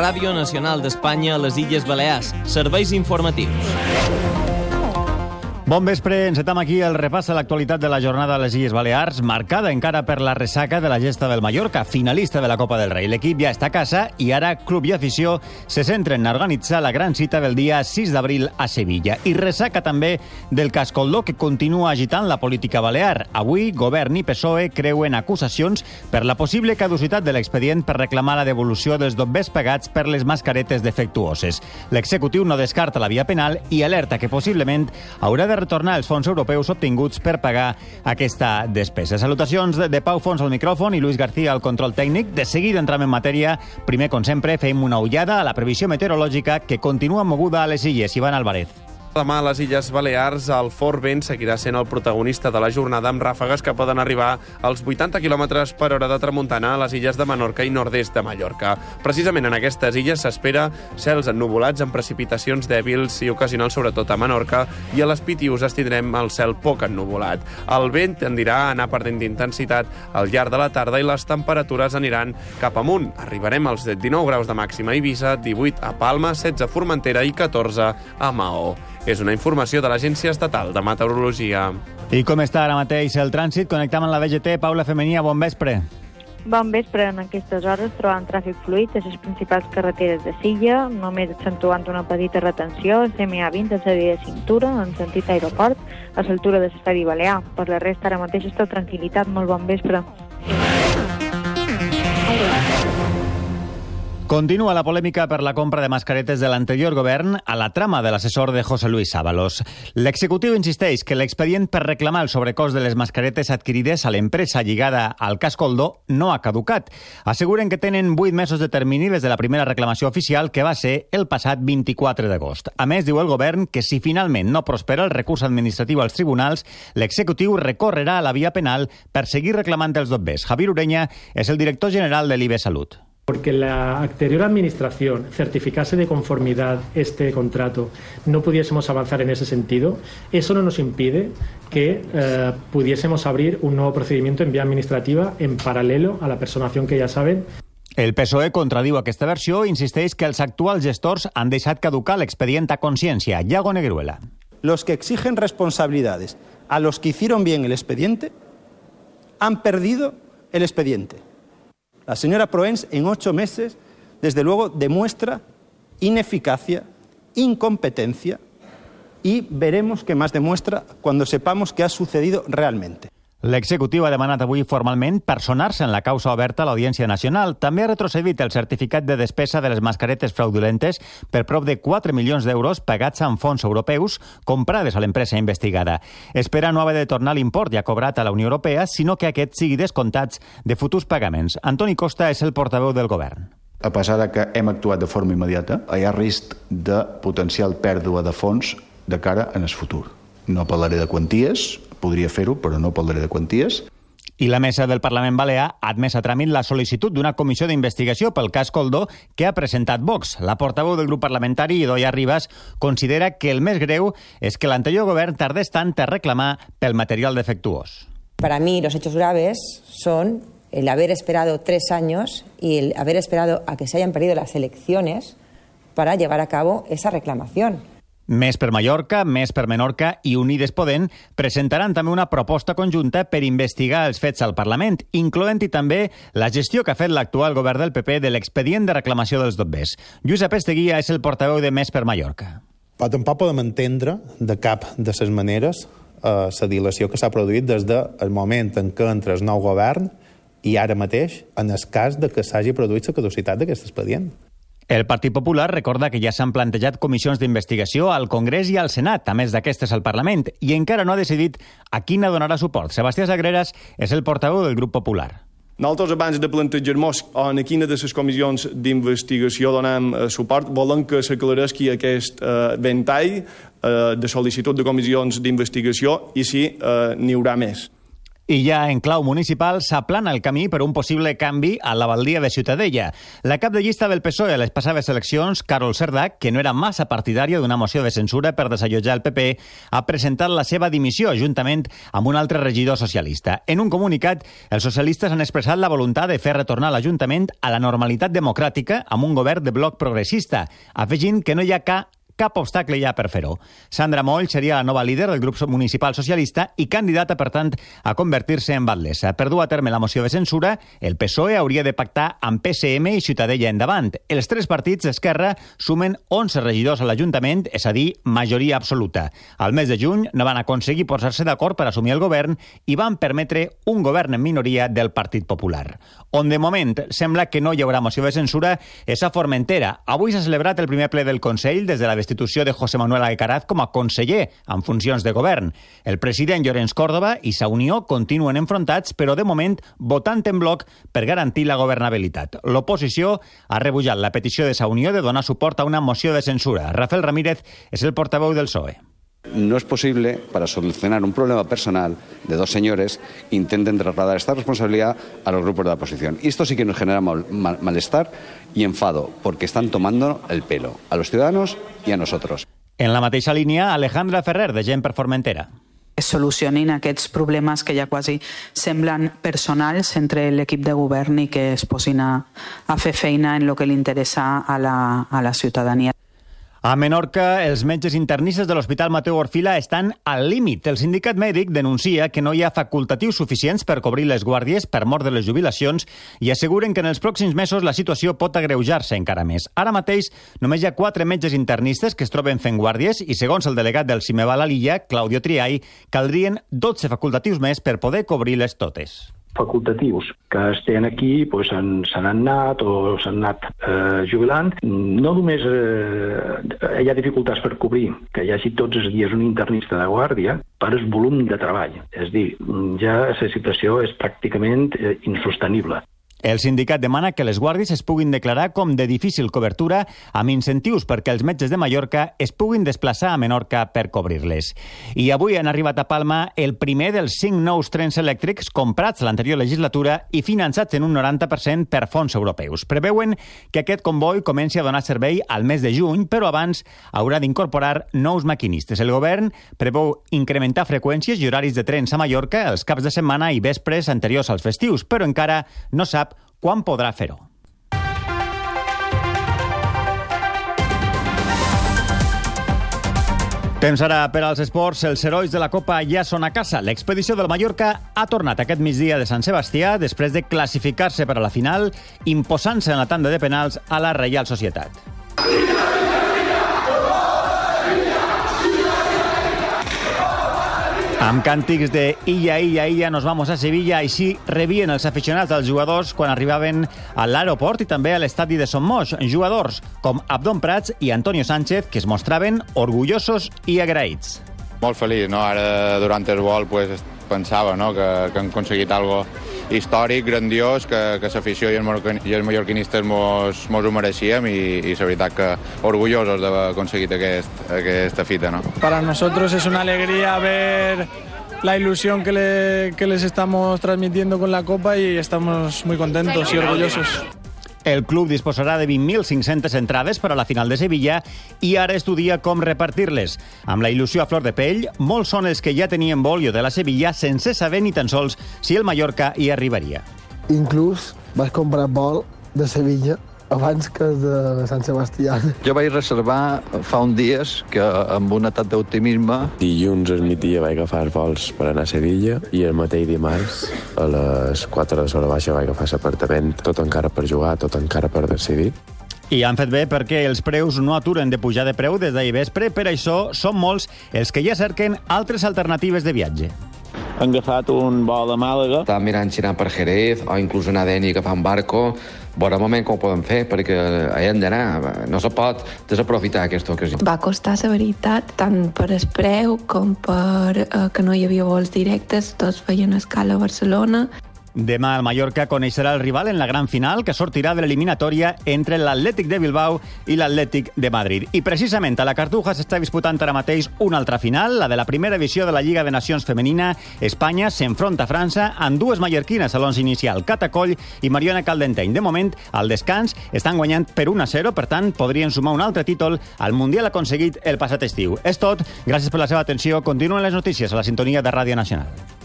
Ràdio Nacional d'Espanya a les Illes Balears. Serveis informatius. Bon vespre, encetam aquí el repàs a l'actualitat de la jornada a les Illes Balears, marcada encara per la ressaca de la gesta del Mallorca, finalista de la Copa del Rei. L'equip ja està a casa i ara club i afició se centren a organitzar la gran cita del dia 6 d'abril a Sevilla. I ressaca també del Cascoldó, que continua agitant la política balear. Avui, govern i PSOE creuen acusacions per la possible caducitat de l'expedient per reclamar la devolució dels dobbers pagats per les mascaretes defectuoses. L'executiu no descarta la via penal i alerta que possiblement haurà de retornar els fons europeus obtinguts per pagar aquesta despesa. Salutacions de, de Pau Fons al micròfon i Luis García al control tècnic. De seguida entrem en matèria. Primer, com sempre, fem una ullada a la previsió meteorològica que continua moguda a les illes. Ivan Álvarez. Demà a les Illes Balears el fort vent seguirà sent el protagonista de la jornada amb ràfegues que poden arribar als 80 km per hora de tramuntana a les illes de Menorca i nord-est de Mallorca. Precisament en aquestes illes s'espera cels ennuvolats amb precipitacions dèbils i ocasionals sobretot a Menorca i a les Pitius es tindrem el cel poc ennuvolat. El vent tendirà a anar perdent d'intensitat al llarg de la tarda i les temperatures aniran cap amunt. Arribarem als 19 graus de màxima a Eivissa, 18 a Palma, 16 a Formentera i 14 a Maó. És una informació de l'Agència Estatal de Meteorologia. I com està ara mateix el trànsit? Connectam amb la VGT. Paula Femenia, bon vespre. Bon vespre, en aquestes hores trobant tràfic fluid a les principals carreteres de Silla, només accentuant una petita retenció a CMA20 a sèrie de cintura en sentit aeroport a l'altura de l'estadi Balear. Per la resta, ara mateix està tranquil·litat. Molt bon vespre. Continua la polèmica per la compra de mascaretes de l'anterior govern a la trama de l'assessor de José Luis Ábalos. L'executiu insisteix que l'expedient per reclamar el sobrecost de les mascaretes adquirides a l'empresa lligada al cas Coldó no ha caducat. Asseguren que tenen 8 mesos de termini des de la primera reclamació oficial que va ser el passat 24 d'agost. A més, diu el govern que si finalment no prospera el recurs administratiu als tribunals, l'executiu recorrerà a la via penal per seguir reclamant els dobbers. Javier Ureña és el director general de l'IBE Salut. Porque la anterior administración certificase de conformidad este contrato, no pudiésemos avanzar en ese sentido, eso no nos impide que eh, pudiésemos abrir un nuevo procedimiento en vía administrativa en paralelo a la personación que ya saben el PSOE contradiu aquesta versió i insisteix que els actuals gestors han deixat caducar l'expedient a consciència. Iago Negruela. Los que exigen responsabilidades a los que hicieron bien el expediente han perdido el expediente. La señora Proens, en ocho meses, desde luego, demuestra ineficacia, incompetencia y veremos qué más demuestra cuando sepamos qué ha sucedido realmente. L'executiu ha demanat avui formalment personar-se en la causa oberta a l'Audiència Nacional. També ha retrocedit el certificat de despesa de les mascaretes fraudulentes per prop de 4 milions d'euros pagats amb fons europeus comprades a l'empresa investigada. Espera no haver de tornar l'import ja cobrat a la Unió Europea, sinó que aquest sigui descomptats de futurs pagaments. Antoni Costa és el portaveu del govern. A pesar de que hem actuat de forma immediata, hi ha risc de potencial pèrdua de fons de cara en el futur. No parlaré de quanties, podria fer-ho, però no parlaré de quanties. I la mesa del Parlament Balear ha admès a tràmit la sol·licitud d'una comissió d'investigació pel cas Coldó que ha presentat Vox. La portaveu del grup parlamentari, Idoia Ribas, considera que el més greu és que l'anterior govern tardés tant a reclamar pel material defectuós. Para mí los hechos graves son el haber esperado tres años y el haber esperado a que se hayan perdido las elecciones para llevar a cabo esa reclamación. Més per Mallorca, Més per Menorca i Unides Podem presentaran també una proposta conjunta per investigar els fets al Parlament, incloent-hi també la gestió que ha fet l'actual govern del PP de l'expedient de reclamació dels dobbers. Josep Esteguia és el portaveu de Més per Mallorca. Però tampoc podem entendre de cap de les maneres eh, la dilació que s'ha produït des del moment en què entra el nou govern i ara mateix en el cas de que s'hagi produït la caducitat d'aquest expedient. El Partit Popular recorda que ja s'han plantejat comissions d'investigació al Congrés i al Senat, a més d'aquestes al Parlament, i encara no ha decidit a quina donarà suport. Sebastià Sagreras és el portaveu del grup popular. Nosaltres, abans de plantejar-nos en quina de les comissions d'investigació donem eh, suport, volem que s'aclareixi aquest eh, ventall eh, de sol·licitud de comissions d'investigació i si eh, n'hi haurà més. I ja en clau municipal s'aplana el camí per un possible canvi a la baldia de Ciutadella. La cap de llista del PSOE a les passades eleccions, Carol Cerdac, que no era massa partidària d'una moció de censura per desallotjar el PP, ha presentat la seva dimissió juntament amb un altre regidor socialista. En un comunicat, els socialistes han expressat la voluntat de fer retornar l'Ajuntament a la normalitat democràtica amb un govern de bloc progressista, afegint que no hi ha cap cap obstacle ja per fer-ho. Sandra Moll seria la nova líder del grup municipal socialista i candidata, per tant, a convertir-se en batlessa. Per dur a terme la moció de censura, el PSOE hauria de pactar amb PSM i Ciutadella endavant. Els tres partits d'Esquerra sumen 11 regidors a l'Ajuntament, és a dir, majoria absoluta. Al mes de juny no van aconseguir posar-se d'acord per assumir el govern i van permetre un govern en minoria del Partit Popular. On de moment sembla que no hi haurà moció de censura és a Formentera. Avui s'ha celebrat el primer ple del Consell des de la destitució de José Manuel Alcaraz com a conseller en funcions de govern. El president Llorenç Córdoba i Sa Unió continuen enfrontats, però de moment votant en bloc per garantir la governabilitat. L'oposició ha rebutjat la petició de Sa Unió de donar suport a una moció de censura. Rafael Ramírez és el portaveu del PSOE. No es posible, para solucionar un problema personal de dos señores, intenten trasladar esta responsabilidad a los grupos de la oposición. Y esto sí que nos genera mal, mal, malestar y enfado, porque están tomando el pelo a los ciudadanos y a nosotros. En la mateixa línia, Alejandra Ferrer, de Gent per Formentera es solucionin aquests problemes que ja quasi semblen personals entre l'equip de govern i que es posin a, a fer feina en el que li interessa a la, a la ciutadania. A Menorca, els metges internistes de l'Hospital Mateu Orfila estan al límit. El sindicat mèdic denuncia que no hi ha facultatius suficients per cobrir les guàrdies per mort de les jubilacions i asseguren que en els pròxims mesos la situació pot agreujar-se encara més. Ara mateix només hi ha quatre metges internistes que es troben fent guàrdies i, segons el delegat del Cimeval a l'illa, Claudio Triay, caldrien 12 facultatius més per poder cobrir-les totes facultatius que estan aquí pues, se n'han anat o s'han anat eh, jubilant. No només eh, hi ha dificultats per cobrir que hi hagi tots els dies un internista de guàrdia per el volum de treball. És dir, ja la situació és pràcticament eh, insostenible. El sindicat demana que les guàrdies es puguin declarar com de difícil cobertura amb incentius perquè els metges de Mallorca es puguin desplaçar a Menorca per cobrir-les. I avui han arribat a Palma el primer dels cinc nous trens elèctrics comprats l'anterior legislatura i finançats en un 90% per fons europeus. Preveuen que aquest comboi comenci a donar servei al mes de juny, però abans haurà d'incorporar nous maquinistes. El govern preveu incrementar freqüències i horaris de trens a Mallorca els caps de setmana i vespres anteriors als festius, però encara no sap quan podrà fer-ho? Temps ara per als esports. Els herois de la Copa ja són a casa. L'expedició del Mallorca ha tornat aquest migdia de Sant Sebastià després de classificar-se per a la final, imposant-se en la tanda de penals a la Reial Societat. Amb càntics de Illa, Illa, Illa, nos vamos a Sevilla. Així rebien els aficionats dels jugadors quan arribaven a l'aeroport i també a l'estadi de Son Moix. Jugadors com Abdon Prats i Antonio Sánchez, que es mostraven orgullosos i agraïts. Molt feliç, no? Ara, durant el vol, pues, pensava no? que, que hem aconseguit algo històric, grandiós, que, que l'afició i, i els mallorquinistes mos, mos ho mereixíem i, i la veritat que orgullosos d'haver aconseguit aquest, aquesta fita. ¿no? Para nosotros es una alegría ver la ilusión que, le, que les estamos transmitiendo con la Copa y estamos muy contentos y orgullosos. El club disposarà de 20.500 entrades per a la final de Sevilla i ara estudia com repartir-les. Amb la il·lusió a flor de pell, molts són els que ja tenien bolio de la Sevilla sense saber ni tan sols si el Mallorca hi arribaria. Inclús vaig comprar vol de Sevilla abans que de Sant Sebastià. Jo vaig reservar fa un dies que amb un atat d'optimisme... Dilluns al migdia vaig agafar els vols per anar a Sevilla i el mateix dimarts a les 4 de l'hora baixa vaig agafar l'apartament, tot encara per jugar, tot encara per decidir. I han fet bé perquè els preus no aturen de pujar de preu des d'ahir vespre, per això són molts els que ja cerquen altres alternatives de viatge han agafat un vol a Màlaga. Estàvem mirant si anar per Jerez o inclús anar a Deni agafar un barco. Veure un moment com ho podem fer, perquè hi hem d'anar. No se pot desaprofitar aquesta ocasió. Va costar la veritat, tant per el preu com per eh, que no hi havia vols directes. Tots feien escala a Barcelona Demà el Mallorca coneixerà el rival en la gran final que sortirà de l'eliminatòria entre l'Atlètic de Bilbao i l'Atlètic de Madrid. I precisament a la Cartuja s'està disputant ara mateix una altra final, la de la primera edició de la Lliga de Nacions Femenina. Espanya s'enfronta a França amb dues mallorquines a l'11 inicial, Cata Coll i Mariona Caldenteny. De moment, al descans, estan guanyant per 1 a 0, per tant, podrien sumar un altre títol al Mundial aconseguit el passat estiu. És tot. Gràcies per la seva atenció. Continuen les notícies a la sintonia de Ràdio Nacional.